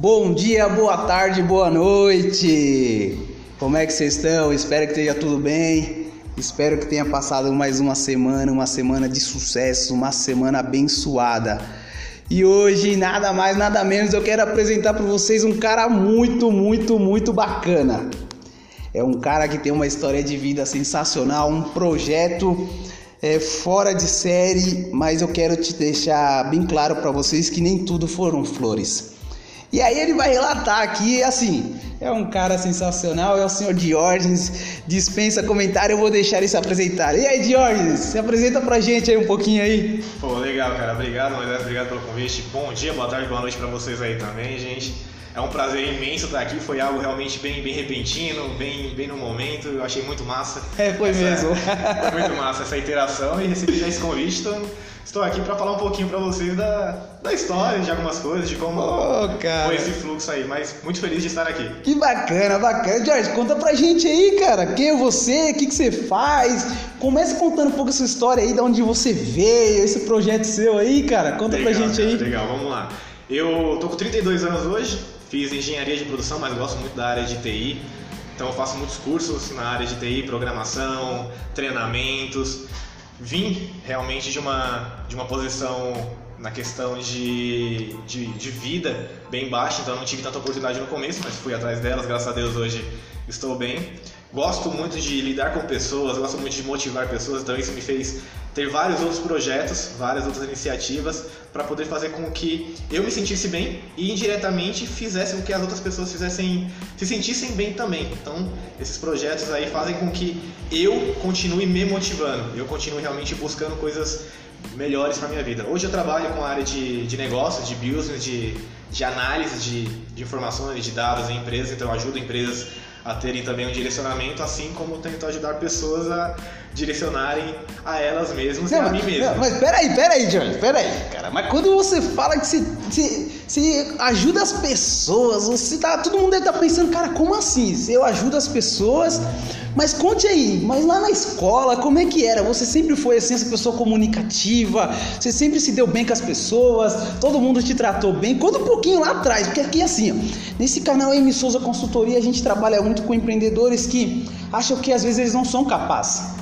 Bom dia, boa tarde, boa noite. Como é que vocês estão? Espero que esteja tudo bem. Espero que tenha passado mais uma semana, uma semana de sucesso, uma semana abençoada. E hoje, nada mais, nada menos, eu quero apresentar para vocês um cara muito, muito, muito bacana. É um cara que tem uma história de vida sensacional, um projeto é, fora de série, mas eu quero te deixar bem claro para vocês que nem tudo foram flores. E aí ele vai relatar aqui, assim, é um cara sensacional, é o senhor Diógenes, dispensa comentário, eu vou deixar ele se apresentar. E aí, Diógenes, se apresenta pra gente aí um pouquinho aí. Pô, legal, cara, obrigado, Moisés, obrigado pelo convite. Bom dia, boa tarde, boa noite pra vocês aí também, gente. É um prazer imenso estar aqui, foi algo realmente bem, bem repentino, bem, bem no momento, eu achei muito massa. É, foi essa, mesmo. Foi muito massa essa interação e recebi já esse convite, então estou aqui para falar um pouquinho para vocês da, da história, de algumas coisas, de como oh, foi esse fluxo aí, mas muito feliz de estar aqui. Que bacana, bacana. Jorge, conta pra gente aí, cara, quem é você, o que, que você faz? Comece contando um pouco a sua história aí, de onde você veio, esse projeto seu aí, cara, conta legal, pra gente aí. Legal, vamos lá. Eu tô com 32 anos hoje, Fiz engenharia de produção, mas gosto muito da área de TI. Então eu faço muitos cursos na área de TI, programação, treinamentos. Vim realmente de uma, de uma posição na questão de, de, de, vida bem baixa, então não tive tanta oportunidade no começo, mas fui atrás delas, graças a Deus hoje estou bem. Gosto muito de lidar com pessoas, gosto muito de motivar pessoas, então isso me fez ter vários outros projetos, várias outras iniciativas para poder fazer com que eu me sentisse bem e indiretamente fizesse com que as outras pessoas fizessem se sentissem bem também. Então, esses projetos aí fazem com que eu continue me motivando, eu continue realmente buscando coisas melhores para minha vida. Hoje eu trabalho com a área de, de negócios, de business, de, de análise de, de informações, de dados em empresas, então eu ajudo empresas a terem também um direcionamento, assim como tento ajudar pessoas a direcionarem a elas mesmas não, e a mim mesmo. Não, mas peraí, peraí, John, peraí, cara. Mas quando você fala que você, você, você ajuda as pessoas, você tá, todo mundo deve estar tá pensando, cara, como assim? Eu ajudo as pessoas, mas conte aí, mas lá na escola, como é que era? Você sempre foi assim, essa pessoa comunicativa, você sempre se deu bem com as pessoas, todo mundo te tratou bem. Conta um pouquinho lá atrás, porque aqui assim, ó, nesse canal M Souza Consultoria a gente trabalha muito com empreendedores que acham que às vezes eles não são capazes.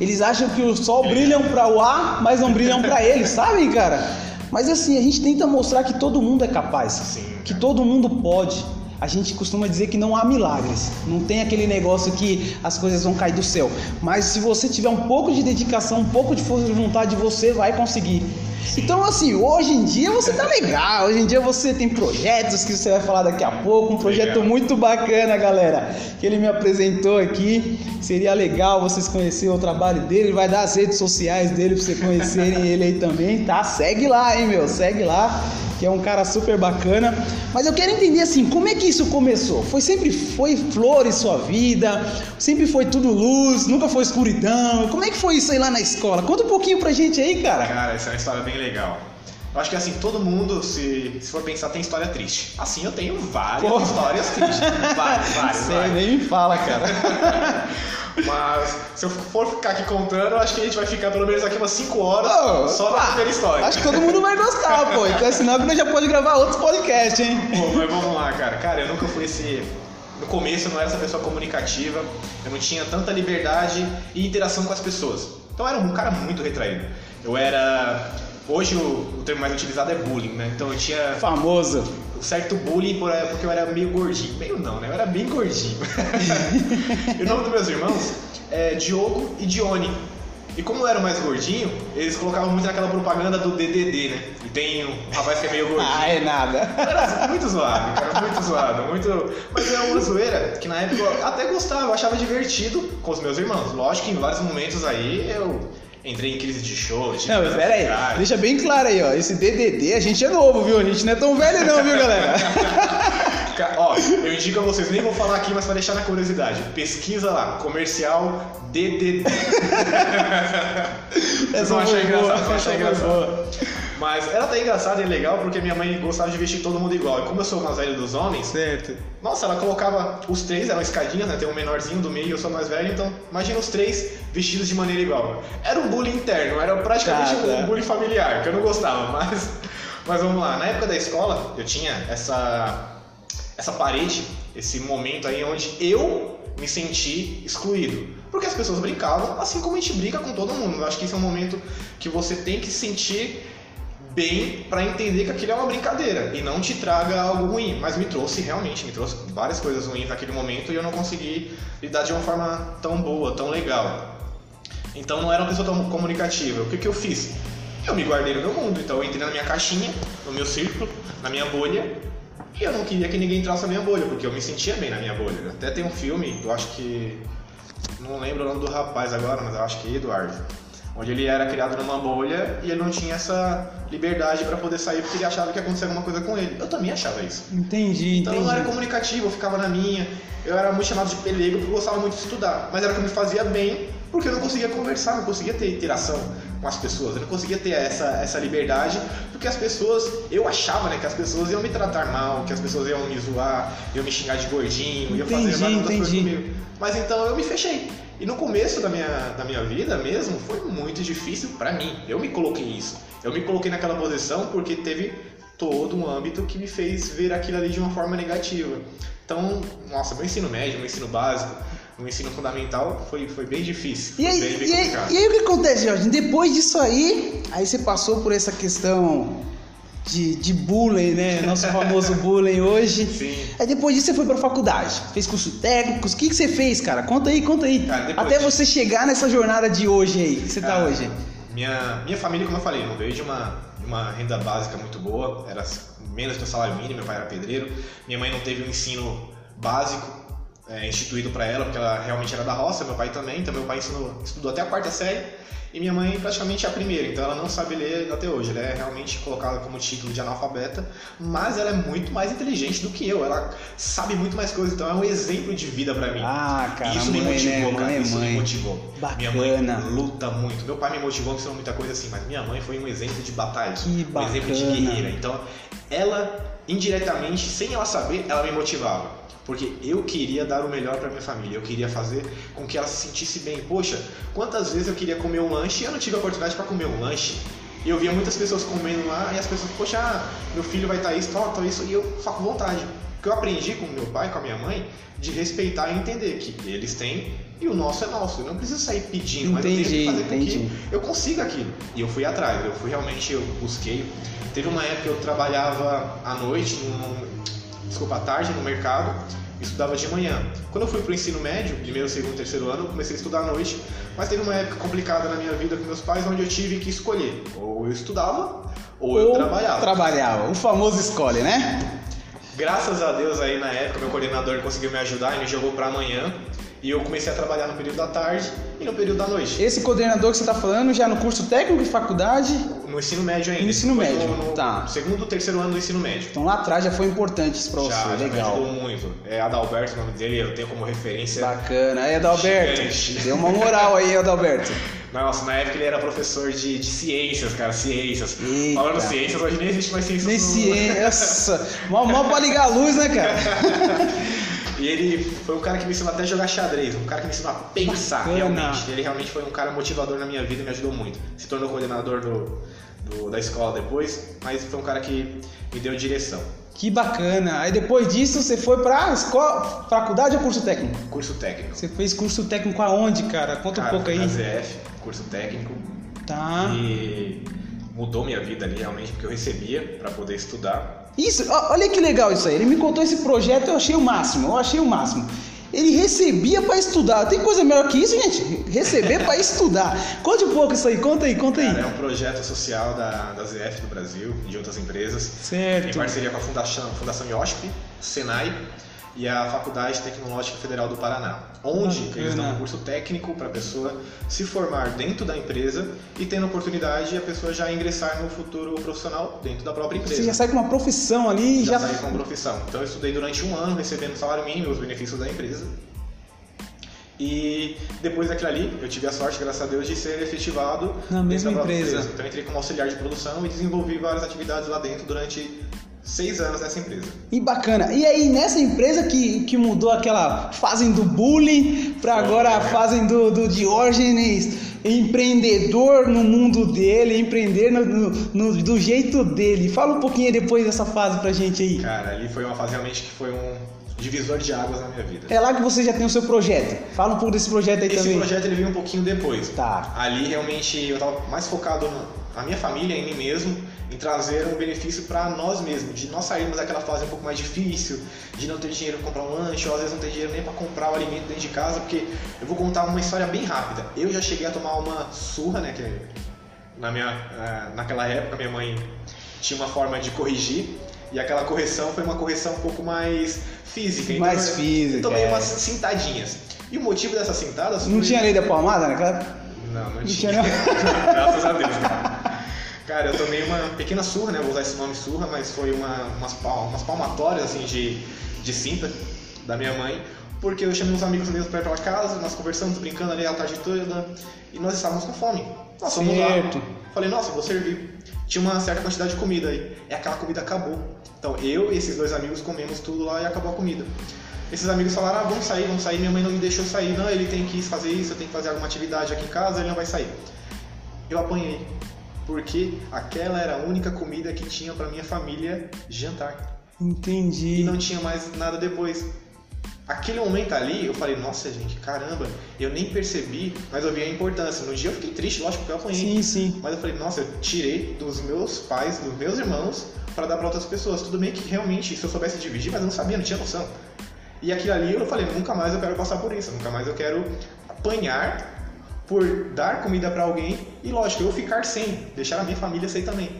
Eles acham que o sol brilha para o ar, mas não brilham para eles, sabe, cara? Mas assim, a gente tenta mostrar que todo mundo é capaz, que todo mundo pode a gente costuma dizer que não há milagres. Não tem aquele negócio que as coisas vão cair do céu. Mas se você tiver um pouco de dedicação, um pouco de força de vontade, você vai conseguir. Então, assim, hoje em dia você tá legal. Hoje em dia você tem projetos que você vai falar daqui a pouco. Um projeto legal. muito bacana, galera. Que ele me apresentou aqui. Seria legal vocês conhecerem o trabalho dele. Ele vai dar as redes sociais dele pra vocês conhecerem ele aí também, tá? Segue lá, hein, meu? Segue lá que é um cara super bacana. Mas eu quero entender assim, como é que isso começou? Foi sempre foi flores sua vida? Sempre foi tudo luz? Nunca foi escuridão? Como é que foi isso aí lá na escola? Conta um pouquinho pra gente aí, cara. Cara, essa é uma história bem legal. Eu acho que assim, todo mundo, se, se for pensar, tem história triste. Assim, eu tenho várias Pô. histórias tristes. Várias, várias. Você nem me fala, cara. Mas se eu for ficar aqui contando, eu acho que a gente vai ficar pelo menos aqui umas 5 horas oh, só na primeira história. Acho que todo mundo vai gostar, pô. Então senão a gente já pode gravar outros podcasts, hein? Pô, mas vamos lá, cara. Cara, eu nunca fui esse. No começo eu não era essa pessoa comunicativa, eu não tinha tanta liberdade e interação com as pessoas. Então eu era um cara muito retraído. Eu era Hoje o, o, termo mais utilizado é bullying, né? Então eu tinha. Famoso. Um certo bullying por, porque eu era meio gordinho. Meio não, né? Eu era bem gordinho. e o nome dos meus irmãos é Diogo e Dione. E como eu era mais gordinho, eles colocavam muito naquela propaganda do DDD, né? E tem um rapaz que é meio gordinho. ah, é nada. Era muito zoado, cara, muito zoado, muito... Mas era uma zoeira que na época eu até gostava, eu achava divertido com os meus irmãos. Lógico que em vários momentos aí eu entrei em crise de show. Não, mas pera aí, deixa bem claro aí, ó. Esse DDD a gente é novo, viu? A gente não é tão velho, não, viu, galera? ó, eu indico a vocês, nem vou falar aqui, mas pra deixar na curiosidade. Pesquisa lá, comercial DDD. Essa não achei engraçado, não achei engraçado. Mas era até engraçado e legal porque minha mãe gostava de vestir todo mundo igual. E como eu sou o mais velho dos homens, certo. nossa, ela colocava os três, eram escadinhas, né? Tem um menorzinho do meio, eu sou mais velho, então imagina os três vestidos de maneira igual. Era um bullying interno, era praticamente tá, um tá. bullying familiar, que eu não gostava, mas Mas vamos lá, na época da escola, eu tinha essa, essa parede, esse momento aí onde eu me senti excluído. Porque as pessoas brincavam, assim como a gente brinca com todo mundo. Eu acho que esse é um momento que você tem que sentir bem para entender que aquilo é uma brincadeira e não te traga algo ruim. Mas me trouxe realmente, me trouxe várias coisas ruins naquele momento e eu não consegui lidar de uma forma tão boa, tão legal. Então não era uma pessoa tão comunicativa. O que, que eu fiz? Eu me guardei no meu mundo, então eu entrei na minha caixinha, no meu círculo, na minha bolha, e eu não queria que ninguém entrasse na minha bolha, porque eu me sentia bem na minha bolha. Até tem um filme, eu acho que. Não lembro o nome do rapaz agora, mas eu acho que é Eduardo. Onde ele era criado numa bolha e ele não tinha essa liberdade para poder sair porque ele achava que ia acontecer alguma coisa com ele. Eu também achava isso. Entendi, Então eu entendi. não era comunicativo, eu ficava na minha. Eu era muito chamado de pelego porque eu gostava muito de estudar. Mas era o que me fazia bem porque eu não conseguia conversar, não conseguia ter interação com as pessoas. Eu não conseguia ter essa, essa liberdade porque as pessoas, eu achava né, que as pessoas iam me tratar mal, que as pessoas iam me zoar, iam me xingar de gordinho, iam fazer várias coisas comigo. Mas então eu me fechei. E no começo da minha, da minha vida mesmo foi muito difícil pra mim. Eu me coloquei isso. Eu me coloquei naquela posição porque teve todo um âmbito que me fez ver aquilo ali de uma forma negativa. Então, nossa, meu ensino médio, meu ensino básico, meu ensino fundamental foi, foi bem difícil. E aí, bem, bem e, aí, e aí o que acontece, Jorge? Depois disso aí, aí você passou por essa questão de, de bullying, né? Nosso famoso bullying hoje. Sim. Aí depois disso você foi pra faculdade, fez curso técnico. O que, que você fez, cara? Conta aí, conta aí. Cara, depois- Até você chegar nessa jornada de hoje aí, que você tá Cara, hoje. Minha, minha família, como eu falei, não veio de uma, de uma renda básica muito boa, era menos que o salário mínimo, meu pai era pedreiro. Minha mãe não teve um ensino básico é, instituído para ela, porque ela realmente era da roça, meu pai também, então meu pai ensinou, estudou até a quarta série e minha mãe praticamente a primeira, então ela não sabe ler até hoje, ela é realmente colocada como título de analfabeta, mas ela é muito mais inteligente do que eu, ela sabe muito mais coisas, então é um exemplo de vida para mim. Ah, cara, isso me motivou, né? cara. Mãe é isso mãe. me motivou. Minha Bacana. mãe luta muito. Meu pai me motivou, me ensinou muita coisa assim, mas minha mãe foi um exemplo de batalha. Que um exemplo de guerreira. Então, ela, indiretamente, sem ela saber, ela me motivava. Porque eu queria dar o melhor para minha família, eu queria fazer com que ela se sentisse bem. Poxa, quantas vezes eu queria comer um lanche e eu não tive a oportunidade para comer um lanche. E eu via muitas pessoas comendo lá e as pessoas, poxa, ah, meu filho vai estar isso, tal, tal, isso, e eu com vontade. Porque eu aprendi com meu pai, com a minha mãe, de respeitar e entender que eles têm e o nosso é nosso. Eu não preciso sair pedindo, mas eu tenho Entendi, que fazer com entendi. que eu consiga aquilo. E eu fui atrás, eu fui realmente, eu busquei. Teve uma época que eu trabalhava à noite, num, desculpa, à tarde no mercado, e estudava de manhã. Quando eu fui pro ensino médio, primeiro, segundo, terceiro ano, eu comecei a estudar à noite, mas teve uma época complicada na minha vida com meus pais, onde eu tive que escolher. Ou eu estudava, ou eu trabalhava. trabalhava. O famoso escolhe, né? Graças a Deus aí na época meu coordenador conseguiu me ajudar e me jogou para amanhã. E eu comecei a trabalhar no período da tarde e no período da noite. Esse coordenador que você tá falando já no curso técnico de faculdade, No ensino médio ainda. No ensino Foi médio, No, no tá. segundo, terceiro ano do ensino médio. então lá atrás já foi importante isso pra você, já, já me legal. ajudou muito. É Adalberto, o nome dele, eu tenho como referência. Bacana. Aí, Adalberto, Gigante. deu uma moral aí, Adalberto. Nossa, na época ele era professor de, de ciências, cara, ciências. Eita. Falando ciências, hoje nem existe mais ciências. Nem ciência. Mó, mó pra ligar a luz, né, cara? E ele foi um cara que me ensinou até a jogar xadrez, um cara que me ensinou a pensar, Bacana. realmente. Ele realmente foi um cara motivador na minha vida e me ajudou muito. Se tornou coordenador do, do- da escola depois, mas foi um cara que me deu direção. Que bacana. Aí depois disso você foi pra escola, faculdade ou curso técnico? Curso técnico. Você fez curso técnico aonde, cara? Conta Cara, um pouco aí. Na ZF, curso técnico. Tá. E mudou minha vida ali realmente, porque eu recebia para poder estudar. Isso, olha que legal isso aí. Ele me contou esse projeto, eu achei o máximo, eu achei o máximo. Ele recebia pra estudar. Tem coisa melhor que isso, gente? Receber pra estudar. Conte um pouco isso aí, conta aí, conta aí. Cara, é um projeto social da, da ZF do Brasil e de outras empresas. Em Certo. parceria com a Fundação, Fundação IOSP, Senai e a Faculdade Tecnológica Federal do Paraná, onde Bacana. eles dão um curso técnico para a pessoa se formar dentro da empresa e tendo a oportunidade a pessoa já ingressar no futuro profissional dentro da própria empresa. Você já sai com uma profissão ali, já já. saí com profissão. Então eu estudei durante um ano recebendo salário mínimo e os benefícios da empresa. E depois daquilo ali, eu tive a sorte, graças a Deus, de ser efetivado Na mesma própria empresa. Então eu entrei como auxiliar de produção e desenvolvi várias atividades lá dentro durante seis anos nessa empresa. E bacana. E aí, nessa empresa que, que mudou aquela fase do bullying para agora a fase do, do Diógenes, empreendedor no mundo dele, empreender no, no, no, do jeito dele. Fala um pouquinho depois dessa fase pra gente aí. Cara, ali foi uma fase realmente que foi um divisor de águas na minha vida. É lá que você já tem o seu projeto. Fala um pouco desse projeto aí Esse também. projeto ele veio um pouquinho depois. Tá. Ali realmente eu tava mais focado na minha família, em mim mesmo, em trazer um benefício para nós mesmos, de nós sairmos daquela fase um pouco mais difícil, de não ter dinheiro para comprar um lanche, ou às vezes não ter dinheiro nem para comprar o alimento dentro de casa, porque eu vou contar uma história bem rápida. Eu já cheguei a tomar uma surra, né, que na minha eh, naquela época minha mãe tinha uma forma de corrigir e aquela correção foi uma correção um pouco mais física. Então Mais eu- física, Eu tomei é. umas cintadinhas. E o motivo dessas cintadas Não foi- tinha lei da palmada, né, cara? não, não, Não tinha. tinha, não? Graças a Deus, cara. Cara, eu tomei uma pequena surra, né? Vou usar esse nome surra, mas foi uma, umas, pal- umas palmatórias, assim, de, de cinta da minha mãe. Porque eu chamei uns amigos meus pra ir pra casa, nós conversamos, brincando ali a tarde toda, e nós estávamos com fome. Nós fomos lá. Falei, nossa, vou servir. Tinha uma certa quantidade de comida aí. E aquela comida acabou. Então eu e esses dois amigos comemos tudo lá e acabou a comida. Esses amigos falaram, ah, vamos sair, vamos sair. Minha mãe não me deixou sair. Não, ele tem que fazer isso, eu tenho que fazer alguma atividade aqui em casa, ele não vai sair. Eu apanhei. Porque aquela era a única comida que tinha pra minha família jantar. E Entendi. não tinha mais nada depois. Aquele momento ali, eu falei, nossa gente, caramba, eu nem percebi, mas eu vi a importância. No dia eu fiquei triste, lógico, porque eu apanhei. Sim, sim. Mas eu falei, nossa, eu tirei dos meus pais, dos meus irmãos, para dar para outras pessoas. Tudo bem que realmente, se eu soubesse dividir, mas eu não sabia, não tinha noção. E aquilo ali eu falei, nunca mais eu quero passar por isso, nunca mais eu quero apanhar por dar comida para alguém e, lógico, eu ficar sem, deixar a minha família sem também.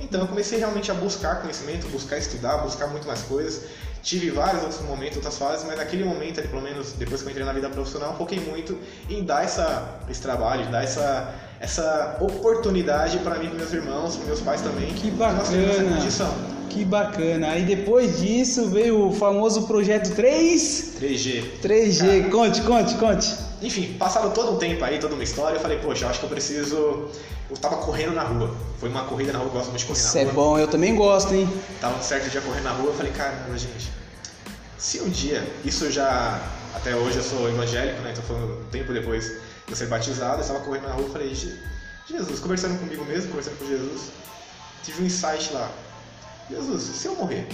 Então eu comecei realmente a buscar conhecimento, buscar estudar, buscar muito mais coisas. Tive vários outros momentos, outras fases, mas naquele momento, ali, pelo menos depois que eu entrei na vida profissional, foquei muito em dar essa, esse trabalho, dar essa, essa oportunidade para mim, para meus irmãos, para meus pais também. Que essa bacana. condição. Que bacana. Aí depois disso veio o famoso projeto 3. 3G. 3G. Conte, conte, conte. Enfim, passado todo um tempo aí, toda uma história, eu falei, poxa, eu acho que eu preciso. Eu tava correndo na rua. Foi uma corrida na rua, eu gosto muito de correr Isso na é rua. bom, eu também gosto, hein? Tava um certo dia correndo na rua, eu falei, caramba, gente, se um dia, isso já, até hoje eu sou evangélico, né, então foi um tempo depois de eu ser batizado, eu estava correndo na rua, eu falei, "Je- Jesus, conversando comigo mesmo, conversando com Jesus, tive um insight lá, Jesus, se eu morrer,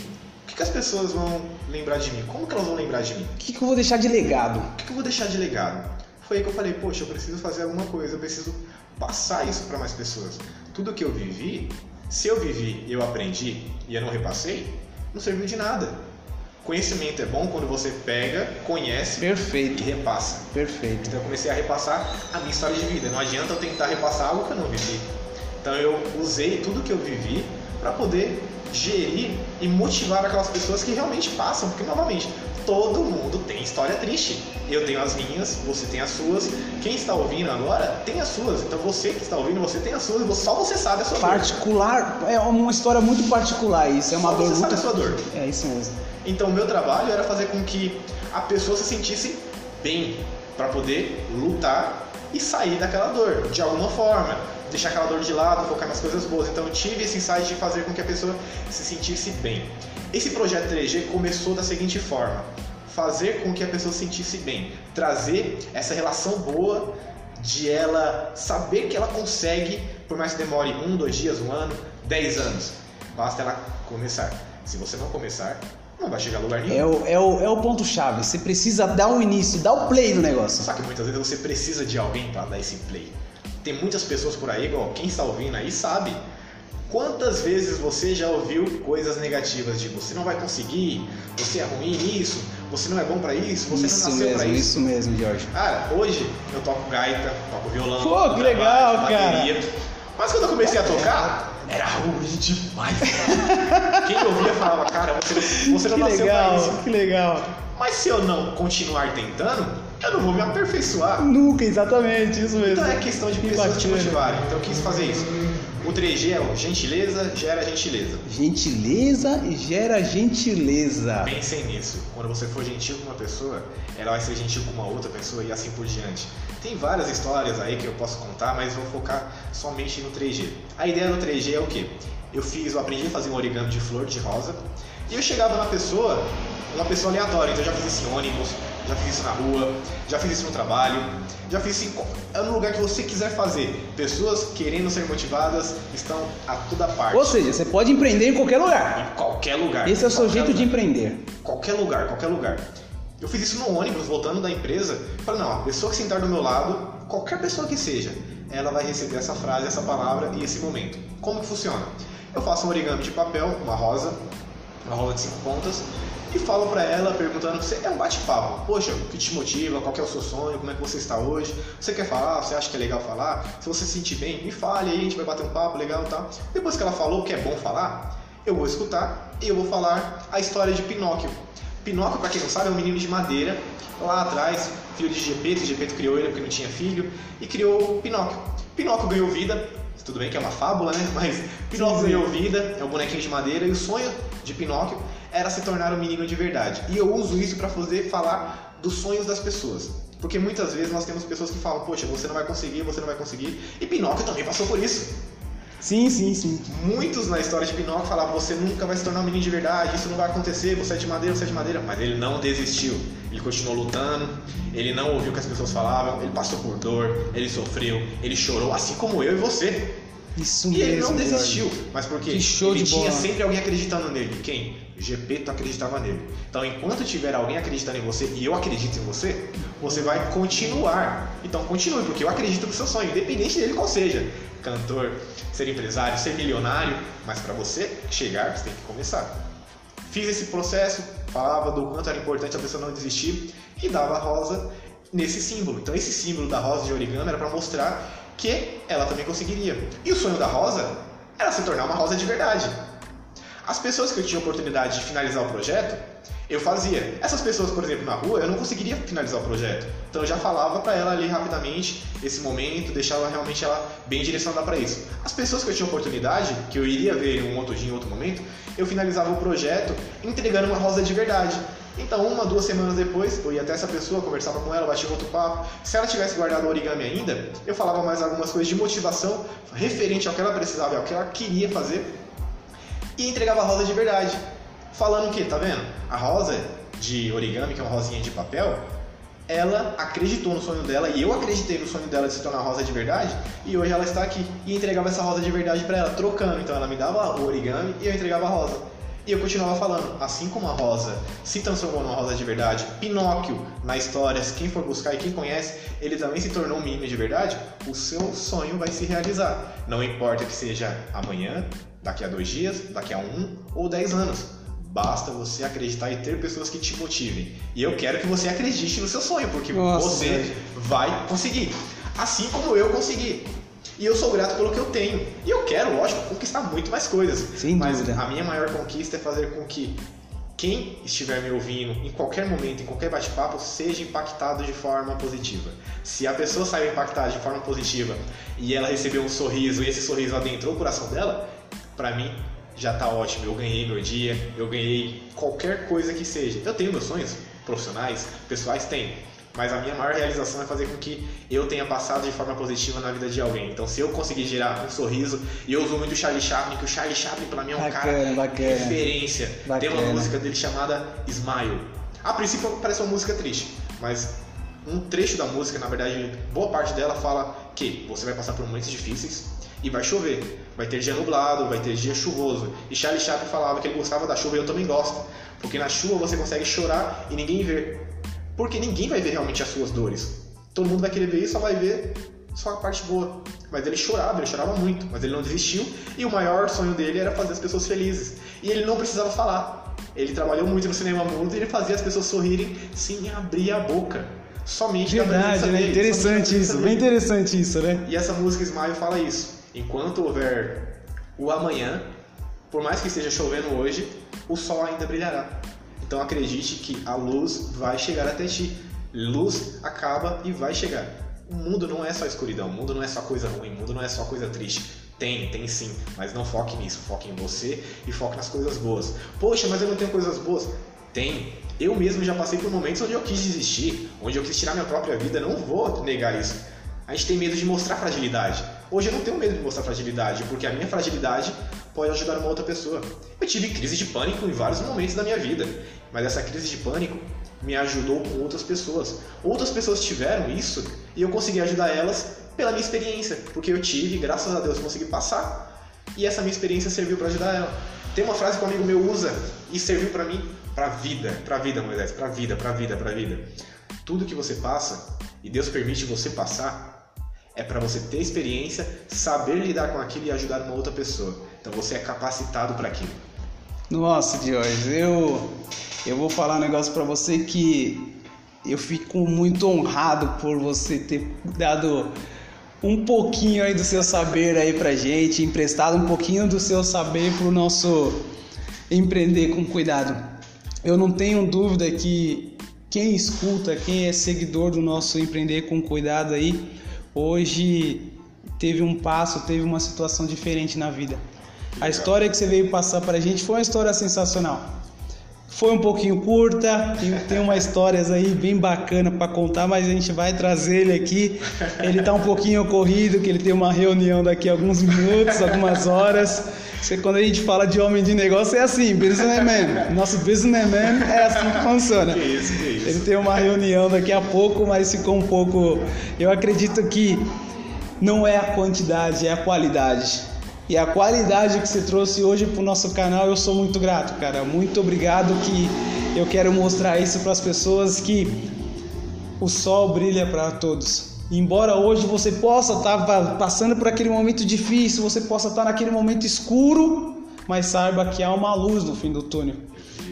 o que, que as pessoas vão lembrar de mim? Como que elas vão lembrar de mim? O que, que eu vou deixar de legado? O que, que eu vou deixar de legado? Foi aí que eu falei, poxa, eu preciso fazer alguma coisa, eu preciso passar isso para mais pessoas. Tudo que eu vivi, se eu vivi e eu aprendi e eu não repassei, não serviu de nada. Conhecimento é bom quando você pega, conhece e Perfeito, repassa. perfeito. Então eu comecei a repassar a minha história de vida. Não adianta eu tentar repassar algo que eu não vivi. Então eu usei tudo que eu vivi para poder gerir e motivar aquelas pessoas que realmente passam, porque novamente todo mundo tem história triste. Eu tenho as minhas, você tem as suas. Quem está ouvindo agora tem as suas. Então você que está ouvindo, você tem as suas. Só você sabe a sua dor. Particular, é uma história muito particular isso. É uma Só dor você sabe muito. a sua dor. É isso mesmo. Então, o meu trabalho era fazer com que a pessoa se sentisse bem para poder lutar e sair daquela dor de alguma forma, deixar aquela dor de lado, focar nas coisas boas. Então, eu tive esse insight de fazer com que a pessoa se sentisse bem. Esse projeto 3G começou da seguinte forma: fazer com que a pessoa se sentisse bem, trazer essa relação boa de ela saber que ela consegue, por mais que demore um, dois dias, um ano, dez anos, basta ela começar. Se você não começar, não vai chegar a lugar nenhum. É o, é o, é o ponto-chave. Você precisa dar o início, dar o play no negócio. Só que muitas vezes você precisa de alguém para dar esse play. Tem muitas pessoas por aí, igual quem está ouvindo aí sabe. Quantas vezes você já ouviu coisas negativas de você não vai conseguir, você é ruim nisso, você não é bom para isso, você isso não nasceu mesmo, para isso. isso mesmo, Jorge. Cara, hoje eu toco gaita, toco violão, Pô, que legal, baixo, cara. bateria. Mas quando eu comecei a tocar, era ruim demais. Quem ouvia falava, cara, você, você não Que nasceu pra legal, isso. que legal. Mas se eu não continuar tentando, eu não vou me aperfeiçoar. Nunca, exatamente, isso mesmo. Então é questão de Que pessoas te bacana. motivarem. Então eu quis fazer isso. O 3G é o gentileza gera gentileza. Gentileza gera gentileza. Pensem nisso. Quando você for gentil com uma pessoa, ela vai ser gentil com uma outra pessoa e assim por diante. Tem várias histórias aí que eu posso contar, mas vou focar somente no 3G. A ideia do 3G é o quê? eu fiz, eu aprendi a fazer um origami de flor de rosa. E eu chegava na pessoa, uma pessoa aleatória, então eu já fiz isso em ônibus, já fiz isso na rua, já fiz isso no trabalho, já fiz isso em, no lugar que você quiser fazer. Pessoas querendo ser motivadas estão a toda parte. Ou seja, você pode empreender em qualquer lugar. Em qualquer lugar. Esse é o seu jeito lugar. de empreender. Qualquer lugar, qualquer lugar. Eu fiz isso no ônibus, voltando da empresa. Falei, não, a pessoa que sentar do meu lado, qualquer pessoa que seja, ela vai receber essa frase, essa palavra e esse momento. Como que funciona? Eu faço um origami de papel, uma rosa, uma rosa de cinco pontas, e falo para ela perguntando, você é um bate-papo, poxa, o que te motiva, qual é o seu sonho, como é que você está hoje, você quer falar, você acha que é legal falar, se você se sentir bem, me fale aí, a gente vai bater um papo legal e tal. Depois que ela falou que é bom falar, eu vou escutar e eu vou falar a história de Pinóquio. Pinóquio, para quem não sabe, é um menino de madeira, lá atrás, filho de Gepeto, Gepeto criou ele porque não tinha filho, e criou Pinóquio. Pinóquio ganhou vida, tudo bem que é uma fábula, né? Mas Pinóquio ganhou vida, é um bonequinho de madeira, e o sonho de Pinóquio era se tornar um menino de verdade. E eu uso isso para fazer falar dos sonhos das pessoas. Porque muitas vezes nós temos pessoas que falam, poxa, você não vai conseguir, você não vai conseguir. E Pinóquio também passou por isso. Sim, sim, sim. Muitos na história de Pinóquio falavam, você nunca vai se tornar um menino de verdade, isso não vai acontecer, você é de madeira, você é de madeira. Mas ele não desistiu. Ele continuou lutando, ele não ouviu o que as pessoas falavam, ele passou por dor, ele sofreu, ele chorou, assim como eu e você. Isso E mesmo. ele não desistiu, mas porque Que show ele de tinha bola. sempre alguém acreditando nele. Quem? Gepeto acreditava nele. Então, enquanto tiver alguém acreditando em você e eu acredito em você, você vai continuar. Então, continue, porque eu acredito no seu sonho, independente dele qual seja. Cantor, ser empresário, ser milionário, mas para você chegar, você tem que começar. Fiz esse processo, falava do quanto era importante a pessoa não desistir e dava a rosa nesse símbolo. Então, esse símbolo da rosa de origami era para mostrar que ela também conseguiria. E o sonho da rosa era se tornar uma rosa de verdade. As pessoas que eu tinha oportunidade de finalizar o projeto, eu fazia. Essas pessoas, por exemplo, na rua, eu não conseguiria finalizar o projeto. Então eu já falava para ela ali rapidamente esse momento, deixava realmente ela bem direcionada para isso. As pessoas que eu tinha oportunidade, que eu iria ver em um outro dia, em outro momento, eu finalizava o projeto entregando uma rosa de verdade. Então, uma, duas semanas depois, eu ia até essa pessoa, conversava com ela, batia outro papo. Se ela tivesse guardado o origami ainda, eu falava mais algumas coisas de motivação referente ao que ela precisava e ao que ela queria fazer e entregava a rosa de verdade. Falando que, tá vendo? A rosa de origami, que é uma rosinha de papel, ela acreditou no sonho dela e eu acreditei no sonho dela de se tornar rosa de verdade e hoje ela está aqui e entregava essa rosa de verdade para ela, trocando. Então ela me dava o origami e eu entregava a rosa. E eu continuava falando, assim como a rosa se transformou numa rosa de verdade, Pinóquio na história, quem for buscar e quem conhece, ele também se tornou um menino de verdade, o seu sonho vai se realizar. Não importa que seja amanhã, daqui a dois dias, daqui a um ou dez anos. Basta você acreditar e ter pessoas que te motivem. E eu quero que você acredite no seu sonho, porque Nossa, você velho. vai conseguir. Assim como eu consegui. E eu sou grato pelo que eu tenho. E eu quero, lógico, conquistar muito mais coisas. Sem Mas dúvida. a minha maior conquista é fazer com que quem estiver me ouvindo, em qualquer momento, em qualquer bate-papo, seja impactado de forma positiva. Se a pessoa saiu impactada de forma positiva e ela recebeu um sorriso e esse sorriso adentrou o coração dela, pra mim já tá ótimo. Eu ganhei meu dia, eu ganhei qualquer coisa que seja. Eu tenho meus sonhos profissionais, pessoais, tenho. Mas a minha maior realização é fazer com que eu tenha passado de forma positiva na vida de alguém. Então, se eu conseguir gerar um sorriso, e eu uso muito o Charlie Chaplin, que o Charlie Chaplin pra mim é um Bacana, cara bacana. referência. Tem uma Bacana. música dele chamada Smile. A princípio parece uma música triste, mas um trecho da música, na verdade, boa parte dela fala que você vai passar por momentos difíceis e vai chover. Vai ter dia nublado, vai ter dia chuvoso. E Charlie Chaplin falava que ele gostava da chuva e eu também gosto. Porque na chuva você consegue chorar e ninguém vê. Porque ninguém vai ver realmente as suas dores. Todo mundo vai querer ver isso, só vai ver só a parte boa. Mas ele chorava, ele chorava muito, mas ele não desistiu. E o maior sonho dele era fazer as pessoas felizes. E ele não precisava falar. Ele trabalhou muito no cinema mudo e ele fazia as pessoas sorrirem sem abrir a boca. Somente da Verdade, presença né? dele, da Interessante isso, dele. bem interessante isso, né? E essa música Smile fala isso. Enquanto houver o amanhã, por mais que esteja chovendo hoje, o sol ainda brilhará. Então acredite que a luz vai chegar até ti. Luz acaba e vai chegar. O mundo não é só escuridão, o mundo não é só coisa ruim, o mundo não é só coisa triste. Tem, tem sim, mas não foque nisso, foque em você e foque nas coisas boas. Poxa, mas eu não tenho coisas boas. Tem. Eu mesmo já passei por momentos onde eu quis desistir, onde eu quis tirar minha própria vida, não vou negar isso. A gente tem medo de mostrar fragilidade. Hoje eu não tenho medo de mostrar fragilidade, porque a minha fragilidade pode ajudar uma outra pessoa. Eu tive crise de pânico em vários momentos da minha vida, mas essa crise de pânico me ajudou com outras pessoas. Outras pessoas tiveram isso e eu consegui ajudar elas pela minha experiência, porque eu tive, graças a Deus, consegui passar e essa minha experiência serviu para ajudar ela. Tem uma frase que um amigo meu usa e serviu para mim, para vida, para vida, Moisés, para vida, para vida, para vida. Tudo que você passa e Deus permite você passar é para você ter experiência, saber lidar com aquilo e ajudar uma outra pessoa. Então você é capacitado para aquilo. Nossa, Diógenes, eu eu vou falar um negócio para você que eu fico muito honrado por você ter dado um pouquinho aí do seu saber aí pra gente, emprestado um pouquinho do seu saber pro nosso empreender com cuidado. Eu não tenho dúvida que quem escuta, quem é seguidor do nosso empreender com cuidado aí, hoje teve um passo, teve uma situação diferente na vida. A história que você veio passar pra gente foi uma história sensacional. Foi um pouquinho curta, tem, umas histórias aí bem bacana para contar, mas a gente vai trazer ele aqui. Ele tá um pouquinho corrido, que ele tem uma reunião daqui a alguns minutos, algumas horas. Você, quando a gente fala de homem de negócio é assim, businessman. Nosso businessman é assim que funciona. Que isso, que isso. Ele tem uma reunião daqui a pouco, mas ficou um pouco. Eu acredito que não é a quantidade, é a qualidade. E a qualidade que você trouxe hoje para o nosso canal, eu sou muito grato, cara. Muito obrigado que eu quero mostrar isso para as pessoas que o sol brilha para todos. Embora hoje você possa estar tá passando por aquele momento difícil, você possa estar tá naquele momento escuro, mas saiba que há uma luz no fim do túnel.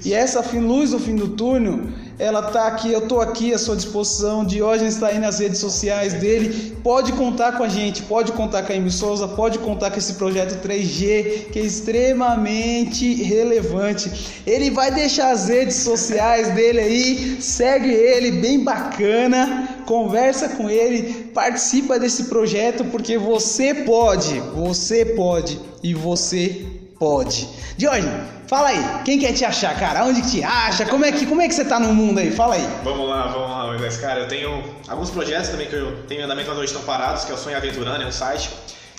E essa luz no fim do túnel, ela tá aqui, eu tô aqui à sua disposição. Diógenes está aí nas redes sociais dele. Pode contar com a gente, pode contar com a Amy Souza, pode contar com esse projeto 3G, que é extremamente relevante. Ele vai deixar as redes sociais dele aí, segue ele, bem bacana, conversa com ele, participa desse projeto, porque você pode, você pode e você pode. Diógenes, fala aí, quem quer te achar, cara? Onde que te acha? Como é que, como é que você tá no mundo aí? Fala aí. Vamos lá, vamos lá, Moisés. Cara, eu tenho alguns projetos também que eu tenho em andamento, mas hoje estão parados, que é o Sonho Aventurando, é um site.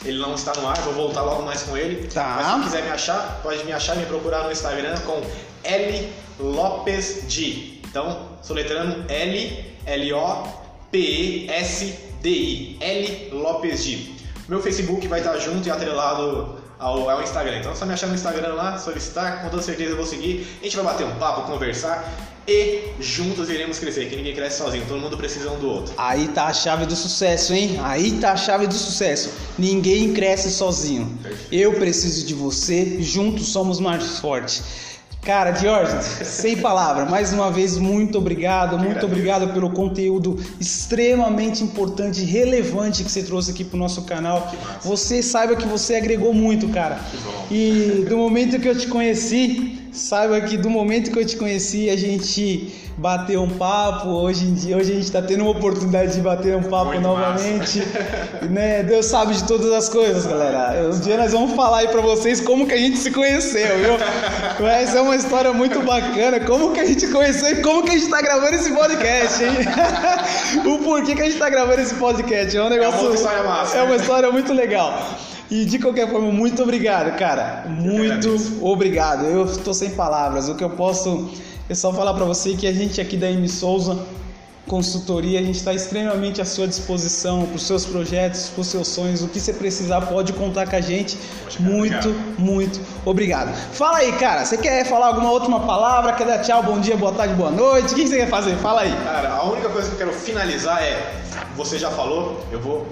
Ele não está no ar, vou voltar logo mais com ele. Tá. Mas se quiser me achar, pode me achar e me procurar no Instagram com L Lopes D. Então, soletrando L L O P E S D I. L Lopes D. Meu Facebook vai estar junto e atrelado ao, ao Instagram. Então é só me achar no Instagram lá, solicitar, com toda certeza eu vou seguir. A gente vai bater um papo, conversar e juntos iremos crescer, que ninguém cresce sozinho, todo mundo precisa um do outro. Aí tá a chave do sucesso, hein? Aí tá a chave do sucesso. Ninguém cresce sozinho. Perfeito. Eu preciso de você, juntos somos mais fortes. Cara, Diógenes, sem palavra, mais uma vez, muito obrigado, muito agradeço. obrigado pelo conteúdo extremamente importante e relevante que você trouxe aqui pro nosso canal. Você saiba que você agregou muito, cara. Que bom. E do momento que eu te conheci, saiba que do momento que eu te conheci, a gente bateu um papo. Hoje em dia, hoje a gente tá tendo uma oportunidade de bater um papo Muito novamente. né? Deus sabe de todas as coisas, galera. Um dia nós vamos falar aí pra vocês como que a gente se conheceu, viu? Mas é uma história muito bacana. Como que a gente conheceu e como que a gente tá gravando esse podcast, hein? o porquê que a gente tá gravando esse podcast. É um negócio. outra história massa, É uma né? história muito legal. E de qualquer forma, muito obrigado, cara. Muito agradeço. obrigado. Eu estou sem palavras. O que eu posso é só falar pra você que a gente aqui da M Souza Consultoria, a gente está extremamente à sua disposição para os seus projetos, para os seus sonhos. O que você precisar, pode contar com a gente. Poxa, muito, obrigado. muito obrigado. Fala aí, cara. Você quer falar alguma última palavra? Quer dar tchau, bom dia, boa tarde, boa noite? O que você quer fazer? Fala aí. Cara, a única coisa que eu quero finalizar é: você já falou, eu vou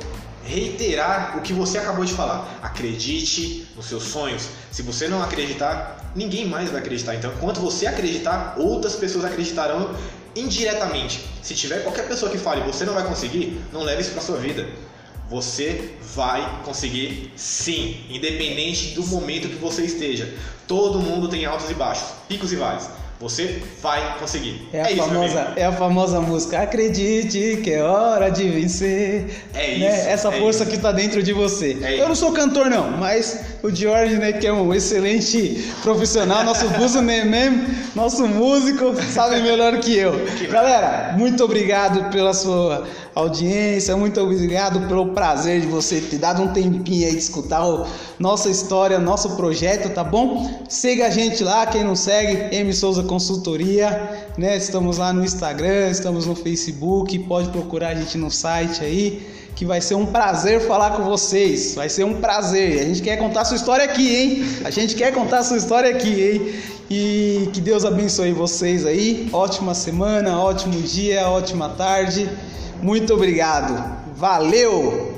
reiterar o que você acabou de falar. Acredite nos seus sonhos. Se você não acreditar, ninguém mais vai acreditar. Então, enquanto você acreditar, outras pessoas acreditarão indiretamente. Se tiver qualquer pessoa que fale você não vai conseguir, não leve isso para sua vida. Você vai conseguir sim, independente do momento que você esteja. Todo mundo tem altos e baixos, picos e vales. Você vai conseguir. É a, isso, famosa, é a famosa música Acredite que é hora de vencer. É isso, Né? Essa é força isso. que está dentro de você. É Eu isso. não sou cantor, não, mas o George, né, que é um excelente profissional, nosso buzoman mesmo, nosso músico, sabe melhor que eu. Galera, muito obrigado pela sua audiência, muito obrigado pelo prazer de você ter dado um tempinho aí de escutar o, nossa história, nosso projeto, tá bom? Siga a gente lá, quem não segue, M Souza Consultoria, né? Estamos lá no Instagram, estamos no Facebook, pode procurar a gente no site aí, que vai ser um prazer falar com vocês. Vai ser um prazer. A gente quer contar sua história aqui, hein? A gente quer contar sua história aqui, hein? E que Deus abençoe vocês aí. Ótima semana, ótimo dia, ótima tarde. Muito obrigado. Valeu!